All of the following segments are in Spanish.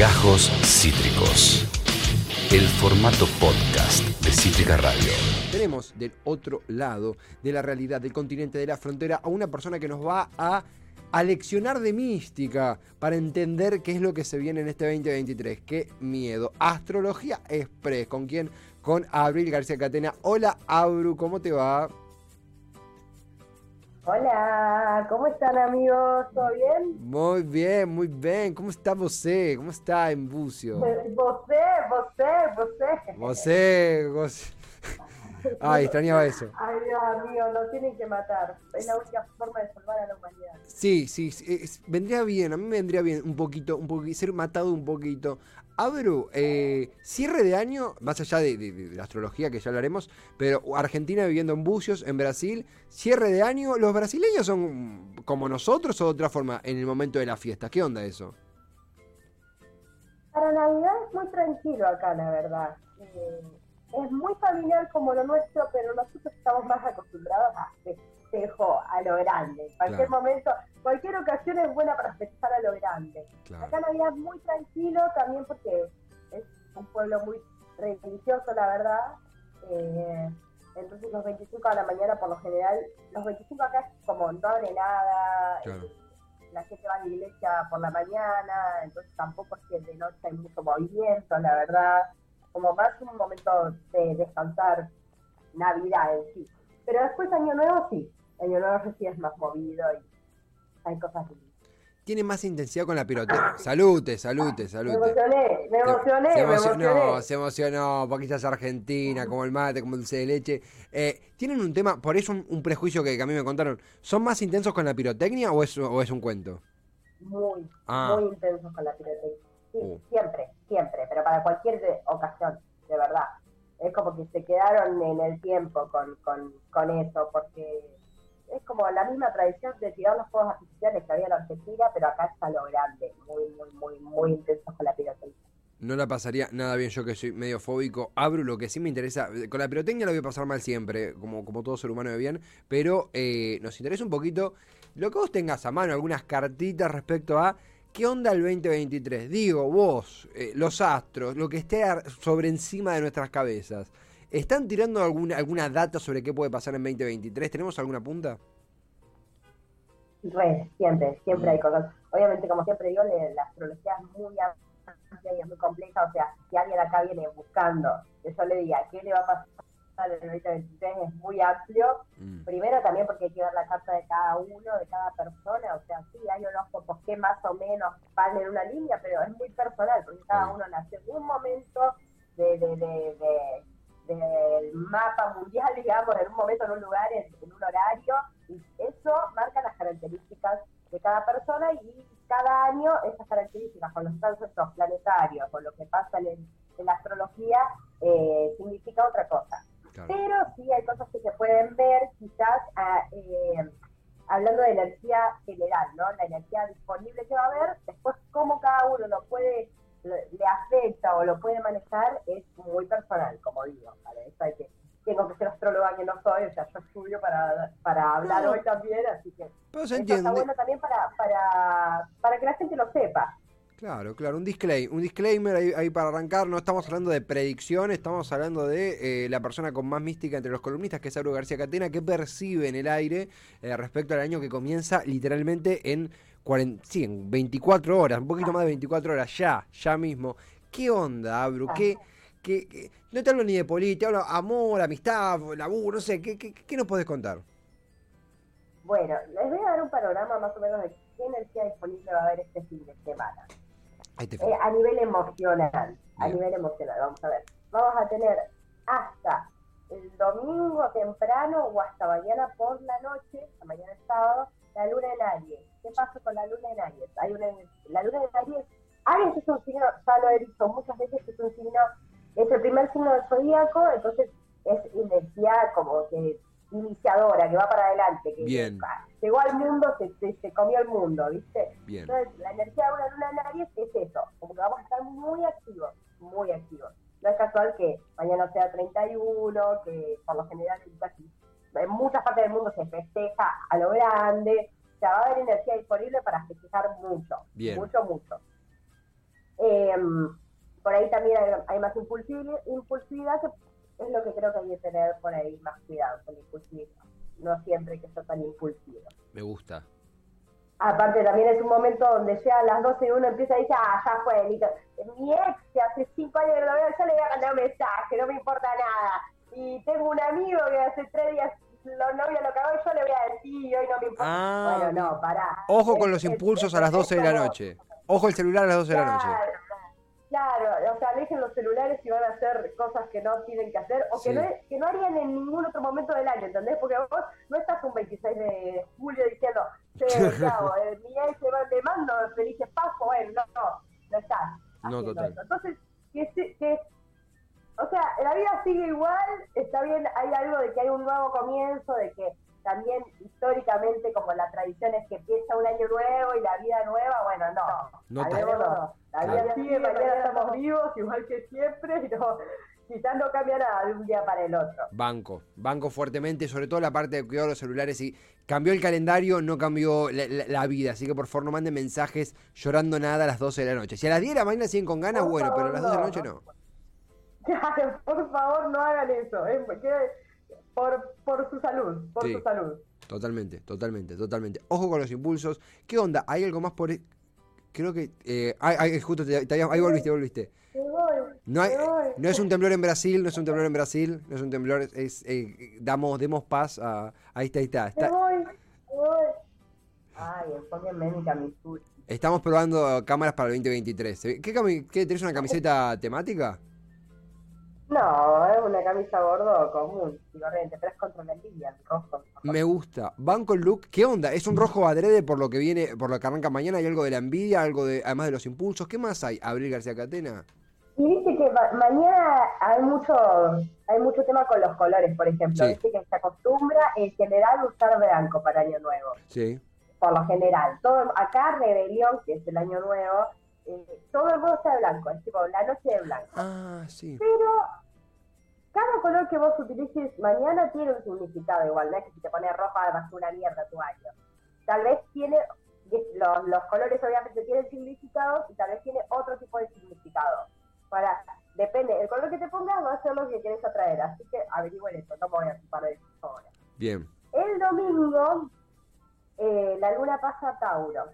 Gajos Cítricos. El formato podcast de Cítrica Radio. Tenemos del otro lado de la realidad, del continente, de la frontera, a una persona que nos va a aleccionar de mística para entender qué es lo que se viene en este 2023. Qué miedo. Astrología Express. ¿Con quién? Con Abril García Catena. Hola, Abru, ¿cómo te va? Hola, ¿cómo están amigos? ¿Todo bien? Muy bien, muy bien. ¿Cómo está vosé? ¿Cómo está en Bucio? Vosé, vosé, vosé. Vosé, vosé. Ay, extrañaba eso. Ay, Dios mío, lo tienen que matar. Es la única forma de salvar a la humanidad. Sí, sí, sí, es- vendría bien, a mí me vendría bien un poquito, un poquito, ser matado un poquito. Abru, eh, cierre de año, más allá de, la astrología que ya hablaremos, pero Argentina viviendo en Bucios, en Brasil, cierre de año, ¿los brasileños son como nosotros o de otra forma en el momento de la fiesta? ¿Qué onda eso? Para Navidad es muy tranquilo acá, la verdad. Eh, es muy familiar como lo nuestro, pero nosotros estamos más acostumbrados a festejo a lo grande. En cualquier Claro. momento, cualquier ocasión es buena para festejar a lo grande. Acá Navidad es muy tranquilo también porque es un pueblo muy religioso, la verdad. Eh, entonces los 25 de la mañana por lo general, los 25 acá es como no abre nada, Claro. eh, la gente va a la iglesia por la mañana, entonces tampoco es que de noche hay mucho movimiento, la verdad. Como más un momento de descansar Navidad en sí. Pero después Año Nuevo sí, Año Nuevo sí es más movido y hay cosas lindas. Tiene más intensidad con la pirotecnia. Salute, salute, Me salute. emocioné, me emocioné, se me emocionó, emocioné. se emocionó, porque ella es argentina, como el mate, como el dulce de leche. Eh, ¿Tienen un tema, por eso un, un prejuicio que, que a mí me contaron, ¿son más intensos con la pirotecnia o es, o es un cuento? muy, Ah. muy intensos con la pirotecnia. Sí, Uh. siempre, siempre, pero para cualquier de- ocasión, de verdad. Es como que se quedaron en el tiempo con, con, con eso, porque es como la misma tradición de tirar los fuegos artificiales que había en Argentina, pero acá está lo grande, muy, muy, muy, muy intensos con la pirotecnia. No la pasaría nada bien yo que soy medio fóbico. Abro lo que sí me interesa. Con la pirotecnia la voy a pasar mal siempre, como, como todo ser humano de bien. Pero eh, nos interesa un poquito lo que vos tengas a mano, algunas cartitas respecto a qué onda el 2023. Digo, vos, eh, los astros, lo que esté sobre encima de nuestras cabezas. ¿Están tirando alguna, alguna data sobre qué puede pasar en 2023? ¿Tenemos alguna punta? Re, siempre, siempre hay cosas. Obviamente, como siempre digo, la astrología es muy amplia y es muy compleja. O sea, si alguien acá viene buscando yo le diga qué le va a pasar en el 2023 es muy amplio. Mm. Primero también porque hay que ver la carta de cada uno, de cada persona. O sea, sí, hay horóscopos que más o menos van en una línea, pero es muy personal porque cada uno nació en un momento de, de, de, de- del mapa mundial, digamos, en un momento, en un lugar, en, en un horario, y eso marca las características de cada persona y cada año esas características con los tránsitos planetarios, con lo que pasa en, en la astrología, eh, significa otra cosa. Claro. Pero sí hay cosas que se pueden ver, quizás eh, hablando de energía general, ¿no? La energía disponible que va a haber, después cómo cada uno lo puede, lo- le afecta o lo puede manejar es muy personal, como digo. Para eso hay que, tengo que ser astróloga que no soy, o sea, yo estudio para, para hablar No. hoy también, así que Pero se eso entiende. está bueno también para, para, para que la gente lo sepa. Claro, claro, un disclaimer, un disclaimer ahí, ahí para arrancar, no estamos hablando de predicciones, estamos hablando de eh, la persona con más mística entre los columnistas, que es Abru García Catena, que percibe en el aire eh, respecto al año que comienza literalmente en, 40, sí, en 24 horas, un poquito más de 24 horas, ya, ya mismo. ¿Qué onda, Abru? ¿Qué, qué, No te hablo ni de política, hablo amor, amistad, laburo, no sé, ¿qué, qué, qué nos podés contar? Bueno, les voy a dar un panorama más o menos de qué energía disponible va a haber este fin de semana. Eh, a nivel emocional, a Bien. nivel emocional, vamos a ver. Vamos a tener hasta el domingo temprano o hasta mañana por la noche, mañana es sábado, la luna en Aries. ¿Qué pasa con la luna en Aries? Hay una, la luna en Aries, Aries es un signo, ya lo he dicho muchas veces, es un signo, es el primer signo del zodíaco, entonces es energía como que iniciadora, que va para adelante, que Bien. ah, llegó al mundo, se, se, se comió el mundo, ¿viste? Bien. Entonces, la energía de una luna en Aries es eso, como que vamos a estar muy activos, muy activos. No es casual que mañana sea 31, que por lo general en casi en muchas partes del mundo se festeja a lo grande, o sea, va a haber energía disponible para festejar mucho, Bien. mucho, mucho. Em, por ahí también hay, hay más impulsivi- impulsividad, que es lo que creo que hay que tener por ahí más cuidado con la impulsividad. No siempre hay que ser tan impulsivo. Me gusta. Aparte también es un momento donde a las 12 y uno empieza a decir, ah, ya fue. Mi ex, que hace 5 años que lo veo, yo le voy a mandar un mensaje, no me importa nada. Y tengo un amigo que hace 3 días los novios lo cagó y yo le voy a decir, hoy no me importa. Ah, bueno, no, pará. Ojo con los es- impulsos es- a las es 12 de la noche. Ojo el celular a las 12 de la noche. Claro, claro, o sea, dejen los celulares y van a hacer cosas que no tienen que hacer o Sí. que, no, que no harían en ningún otro momento del año, ¿entendés? Porque vos no estás un 26 de julio diciendo, che, chao, eh, le va- le mando felices paso, bueno, no, no, no estás. No, total. eso. Entonces, que, se- que, o sea, la vida sigue igual, está bien, hay algo de que hay un nuevo comienzo, de que también históricamente como la tradición es que empieza un año nuevo y la vida nueva, bueno, no. No tan- Hablemos, La vida Claro. sigue, mañana estamos vivos, igual que siempre, no, quizás no cambia nada de un día para el otro. Banco, banco fuertemente, sobre todo la parte de cuidado de los celulares. Y cambió el calendario, no cambió la, la- la vida. Así que por favor no manden mensajes llorando nada a las 12 de la noche. Si a las 10 de la mañana siguen con ganas, Por bueno, pero a las 12 de la no. noche no. Claro, por favor, no hagan eso, eh, por, por su salud, por Sí. su salud. Totalmente, totalmente, totalmente. Ojo con los impulsos. ¿Qué onda? ¿Hay algo más por.? Creo que. eh, ay, ay, justo te- te ahí volviste, volviste. No, hay- no es un temblor en Brasil, no es un temblor en Brasil, no es un temblor, es, es, eh, damos, demos paz a, ahí está, ahí está, está-. Ay, estamos probando cámaras para el 2023. ¿Qué, qué tenés una camiseta temática? No, es una camisa gordo común y corriente, pero es contra la envidia, el rojo. Me gusta. Banco el look, ¿qué onda? ¿Es un rojo adrede por lo que viene, por lo que arranca mañana? ¿Hay algo de la envidia, algo de, además de los impulsos? ¿Qué más hay? Abril García Catena. Y viste que ma- mañana hay mucho hay mucho tema con los colores, por ejemplo. Sí. Viste que se acostumbra en general usar blanco para Año Nuevo, Sí. por lo general. Todo Acá Rebelión, que es el Año Nuevo, eh, todo el mundo está de blanco, es tipo la noche de blanco. Ah, sí. Pero cada color que vos utilices mañana tiene un significado igual, no es que si te pones rojo va a una mierda tu año. Tal vez tiene, los, los colores obviamente tienen significados y tal vez tiene otro tipo de significado. Para, depende, el color que te pongas va a ser lo que querés atraer, así que averigüen eso, no me voy a ocupar de eso ahora. Bien. El domingo, eh, la luna pasa a Tauro.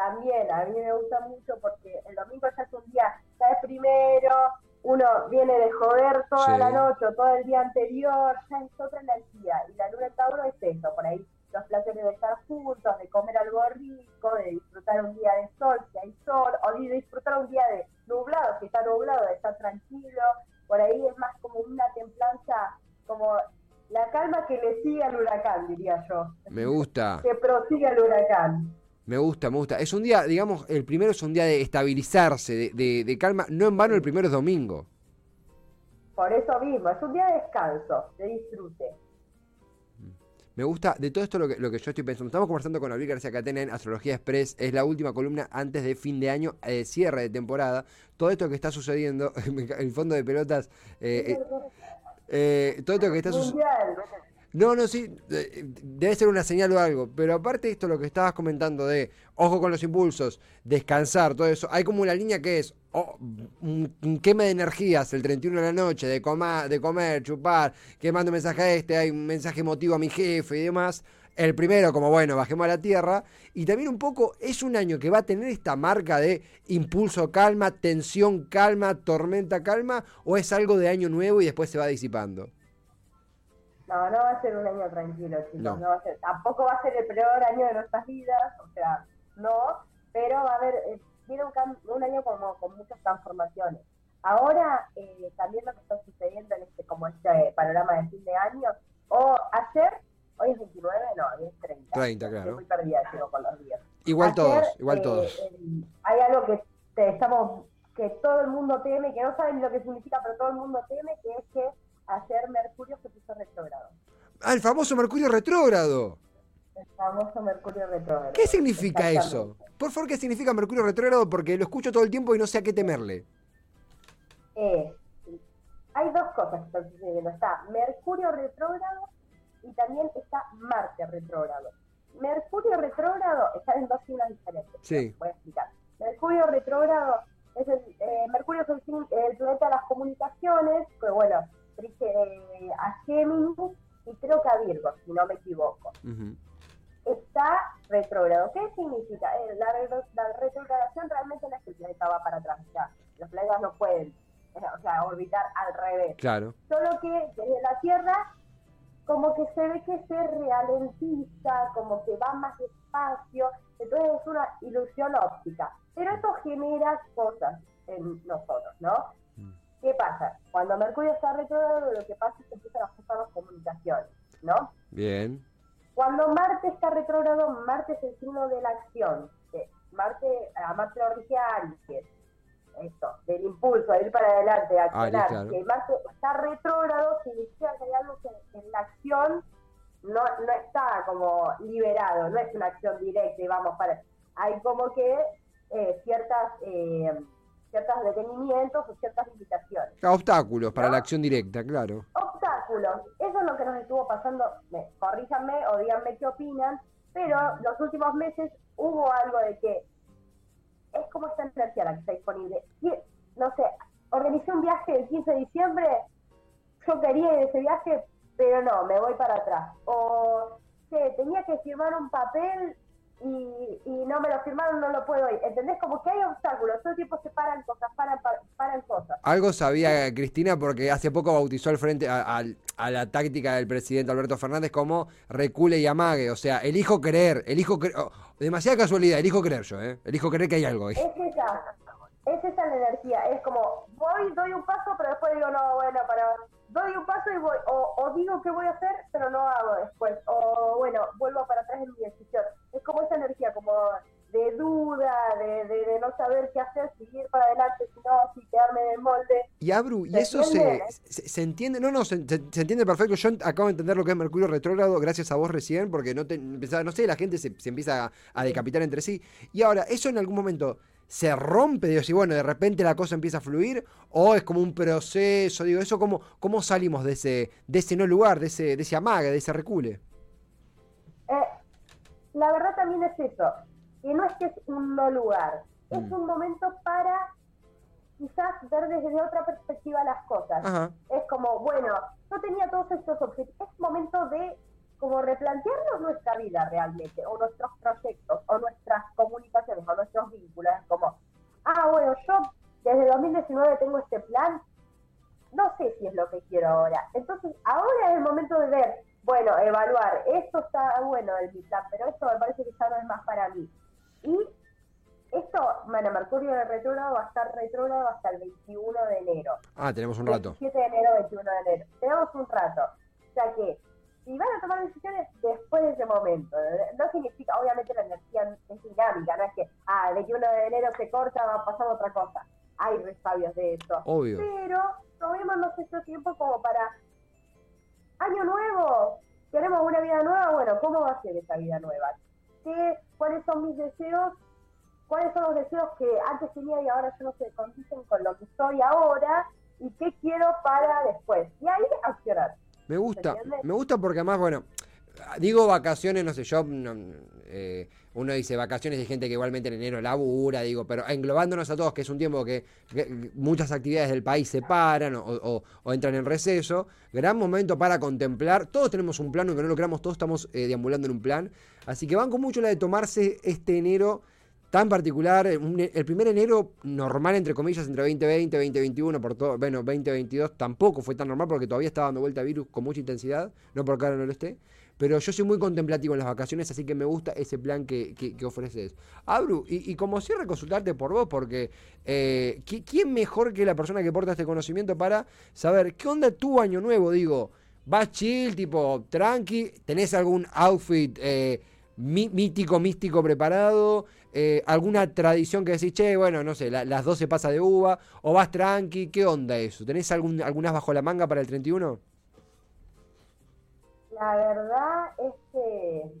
También a mí me gusta mucho porque el domingo ya es un día, ya es primero, uno viene de joder toda Sí. la noche o todo el día anterior, ya es otra energía. Y la luna en Tauro es eso, por ahí los placeres de estar juntos, de comer algo rico, de disfrutar un día de sol, si hay sol, o de disfrutar un día de nublado, si está nublado, de estar tranquilo. Por ahí es más como una templanza, como la calma que le sigue al huracán, diría yo. Me gusta. Que prosigue al huracán. Me gusta, me gusta. Es un día, digamos, el primero es un día de estabilizarse, de, de- de calma. No en vano el primero es domingo. Por eso mismo, es un día de descanso, de disfrute. Me gusta de todo esto lo que, lo que yo estoy pensando. Estamos conversando con Abril García Catena en Astrología Express. Es la última columna antes de fin de año, eh, cierre de temporada. Todo esto que está sucediendo, el fondo de pelotas, eh, eh, eh, todo esto que está sucediendo. No, no, sí, debe ser una señal o algo, pero aparte esto, lo que estabas comentando de ojo con los impulsos, descansar, todo eso, hay como una línea que es oh, un, quema de energías el 31 de la noche, de, coma- de comer, chupar, que mando mensaje a este, hay un mensaje emotivo a mi jefe y demás. El primero, como bueno, bajemos a la tierra. Y también un poco es un año que va a tener esta marca de impulso, calma, tensión, calma, tormenta, calma, o es algo de año nuevo y después se va disipando. No, no va a ser un año tranquilo, chicos. No. No. va a ser, tampoco va a ser el peor año de nuestras vidas, o sea, no, pero va a haber, eh, viene un, un año como con muchas transformaciones. Ahora, eh, también lo que está sucediendo en este, como este panorama de fin de año, o ayer, hoy es 29, no, hoy es 30. 30, Estoy claro. muy perdida, chico, con los días. Igual Ayer, todos, igual eh, todos. el- hay algo que te estamos, que todo el mundo teme, que no saben lo que significa, pero todo el mundo teme, que es que ayer Mercurio se puso retrógrado. Ah, el famoso Mercurio retrógrado. El famoso Mercurio retrógrado. ¿Qué significa eso? Por favor, ¿qué significa Mercurio retrógrado? Porque lo escucho todo el tiempo y no sé a qué temerle. Eh, hay dos cosas que están sucediendo. Está Mercurio retrógrado y también está Marte retrógrado. Mercurio retrógrado está en dos signos diferentes. Sí. Voy a explicar. Mercurio retrógrado es el, eh, Mercurio es el, planeta de las comunicaciones, que bueno, a Géminis y creo que a Virgo, si no me equivoco. Está retrógrado. ¿Qué significa? Eh, la, retro- la retrogradación realmente no es que el planeta va para atrás, sea, los planetas no pueden, eh, o sea, orbitar al revés. Claro. Solo que desde la Tierra como que se ve que se ralentiza, como que va más despacio, entonces es una ilusión óptica. Pero esto genera cosas en nosotros, ¿no? ¿Qué pasa? Cuando Mercurio está retrógrado, lo que pasa es que empiezan a ajustar las comunicaciones, ¿no? Bien. Cuando Marte está retrógrado, Marte es el signo de la acción. que Marte, a Marte lo rige Aries. Esto, del impulso, de ir para adelante, de accionar. claro. Si Marte está retrógrado, significa que hay algo que en la acción no, no está como liberado, no es una acción directa y vamos para... Hay como que eh, ciertas, eh, ciertos detenimientos o ciertas limitaciones Obstáculos para ¿No? la acción directa, claro. obstáculos. Eso es lo que nos estuvo pasando. Me, corríjanme o díganme qué opinan, pero los últimos meses hubo algo de que es como esta energía la que está disponible. Y, no sé, organicé un viaje el 15 de diciembre, yo quería ir a ese viaje, pero no, me voy para atrás. O, che, tenía que firmar un papel y, y no me lo firmaron, no lo puedo ir. ¿Entendés? Como que hay obstáculos, todo el tiempo se paran cosas, paran, paran, cosas. Algo sabía Cristina porque hace poco bautizó al frente a, a- a la táctica del presidente Alberto Fernández como recule y amague. O sea, elijo creer, elijo creer. oh, demasiada casualidad, elijo creer yo, ¿eh? Elijo creer que hay algo ahí. Es esa, es esa la energía, es como, voy, doy un paso, pero después digo, no, bueno, para, doy un paso y voy, o, o digo que voy a hacer, pero no hago después, o bueno, vuelvo para atrás en mi decisión. Es como esa energía, como de duda, de, de, de no saber qué hacer, si ir para adelante, si no, si quedarme en el molde. Y Abru, y ¿Se eso se, entiende? se, se entiende, no, no, se, entiende perfecto. Yo acabo de entender lo que es Mercurio retrógrado gracias a vos recién, porque no te, no sé, la gente se, se empieza a, a decapitar entre sí. Y ahora, ¿eso en algún momento se rompe? Digo, si bueno, de repente la cosa empieza a fluir, o es como un proceso, digo, eso cómo, cómo salimos de ese, de ese no lugar, de ese, de ese amague, de ese recule. Eh, la verdad también es eso, que no es que es un no lugar, es Mm. un momento para quizás ver desde otra perspectiva las cosas. Ajá. es como, bueno, yo tenía todos estos objetivos. Es momento de como replantearnos nuestra vida realmente, o nuestros proyectos, o nuestras comunicaciones, o nuestros vínculos. Es como, ah, bueno, yo desde 2019 tengo este plan, no sé si es lo que quiero ahora. Entonces, ahora es el momento de ver, bueno, evaluar, esto está bueno del mi plan, pero esto me parece que ya no es más para mí. Y esto, bueno, Mercurio de retrógrado va a estar retrógrado hasta el 21 de enero. Ah, tenemos un rato. 17 de enero, 21 de enero. Tenemos un rato. O sea que, si van a tomar decisiones después de ese momento, no significa, obviamente la energía es dinámica, no es que, ah, el 21 de enero se corta, va a pasar otra cosa. Hay resabios de eso. Obvio. Pero tomémonos este tiempo como para, año nuevo, queremos una vida nueva, bueno, ¿cómo va a ser esa vida nueva? ¿Qué, ¿Cuáles son mis deseos? ¿Cuáles son los deseos que antes tenía y ahora yo no se condicen con lo que soy ahora? ¿Y qué quiero para después? Y ahí accionar. Me gusta, me gusta porque además, bueno, digo vacaciones, no sé, yo, no, eh, uno dice vacaciones de gente que igualmente en enero labura, digo, pero englobándonos a todos, que es un tiempo que, que muchas actividades del país se paran o, o- o entran en receso, gran momento para contemplar, todos tenemos un plan, aunque no lo creamos, todos estamos eh, deambulando en un plan, así que van con mucho la de tomarse este enero tan particular, un- el primer enero normal, entre comillas, entre 2020 y 2021, por todo, bueno, 2022 tampoco fue tan normal porque todavía estaba dando vuelta virus con mucha intensidad, no porque ahora no lo esté, pero yo soy muy contemplativo en las vacaciones, así que me gusta ese plan que, que, que ofreces. Abru, y, y como cierre, consultarte por vos, porque eh, ¿qui- ¿quién mejor que la persona que porta este conocimiento para saber qué onda tu año nuevo? Digo, ¿vas chill, tipo tranqui? ¿Tenés algún outfit eh, mí- mítico, místico preparado? Eh, ¿Alguna tradición que decís, che, bueno, no sé, la- las 12 pasa de uva? ¿O vas tranqui? ¿Qué onda eso? ¿Tenés algún, algunas bajo la manga para el 31? La verdad es que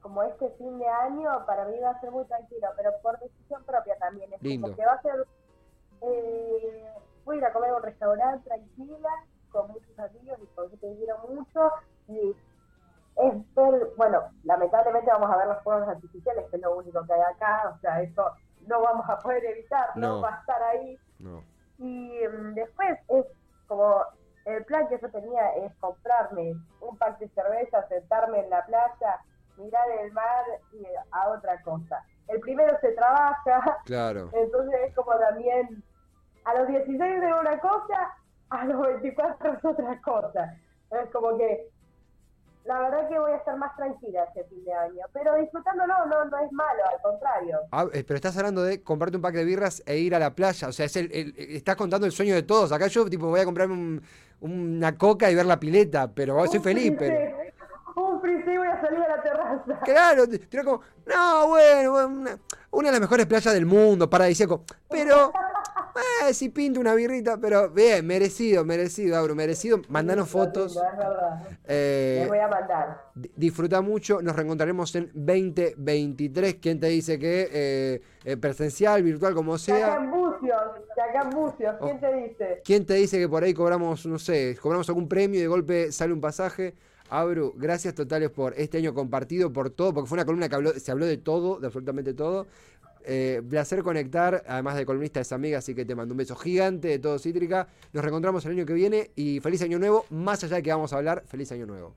como este fin de año para mí va a ser muy tranquilo, pero por decisión propia también. Es Lindo. como que va a ser, eh, voy a ir a comer a un restaurante tranquila, con muchos amigos y con que quiero mucho, y es ver, bueno, lamentablemente vamos a ver los fuegos artificiales, que es lo único que hay acá, o sea, eso no vamos a poder evitar, no, No. va a estar ahí. No. Y mm, después es como el plan que yo tenía es comprarme un pack de cerveza, sentarme en la playa, mirar el mar y a otra cosa. El primero se trabaja, Claro. entonces es como también a los 16 es una cosa, a los 24 es otra cosa. Es como que la verdad que voy a estar más tranquila este fin de año, pero disfrutándolo no, no es malo, al contrario. Ah, eh, pero estás hablando de comprarte un pack de birras e ir a la playa. O sea, es el, el- estás contando el sueño de todos. Acá yo, tipo, voy a comprarme un- una coca y ver la pileta, pero soy Un feliz, pero. Un frisé voy a salir a la terraza. Claro, digo como, no, bueno, bueno, una, una de las mejores playas del mundo, paradisíaco. Pero, eh, si pinto una birrita, pero bien, merecido, merecido, Abro, merecido. Mandanos fotos. Lindo, Es verdad. eh, Les voy a mandar. di- disfruta mucho, nos reencontraremos en 2023. ¿Quién te dice que eh, presencial, virtual, como acá sea? en Bucios, de acá en Bucios, Oh. ¿quién te dice? ¿Quién te dice que por ahí cobramos, no sé, cobramos algún premio y de golpe sale un pasaje? Abru, gracias totales por este año compartido, por todo, porque fue una columna que habló, se habló de todo, de absolutamente todo. Eh, placer conectar, además de columnista es amiga, así que te mando un beso gigante de todo Cítrica. Nos reencontramos el año que viene y feliz año nuevo, más allá de que vamos a hablar, feliz año nuevo.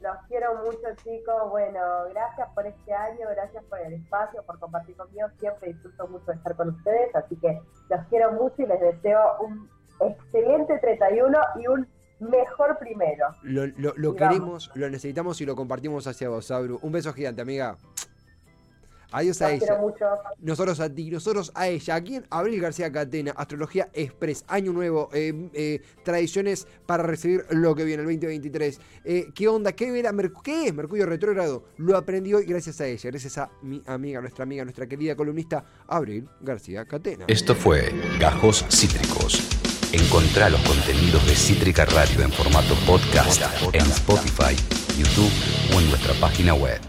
Los quiero mucho, chicos. Bueno, gracias por este año, gracias por el espacio, por compartir conmigo. Siempre disfruto mucho de estar con ustedes, así que los quiero mucho y les deseo un excelente 31 y un mejor primero. Lo, lo- lo queremos, lo necesitamos y lo compartimos hacia vos, Abru. Un beso gigante, amiga. Adiós a Los ella. mucho. Nosotros a ti, nosotros a ella. Aquí en Abril García Catena, Astrología Express, Año Nuevo, eh, eh, tradiciones para recibir lo que viene el 2023. Eh, ¿Qué onda? ¿Qué, era ¿Qué es Mercurio retrógrado? Lo aprendí hoy gracias a ella, gracias a mi amiga, nuestra amiga, nuestra querida columnista Abril García Catena. Esto fue Gajos Cítricos. Encontrá los contenidos de Cítrica Radio en formato podcast en Spotify, YouTube o en nuestra página web.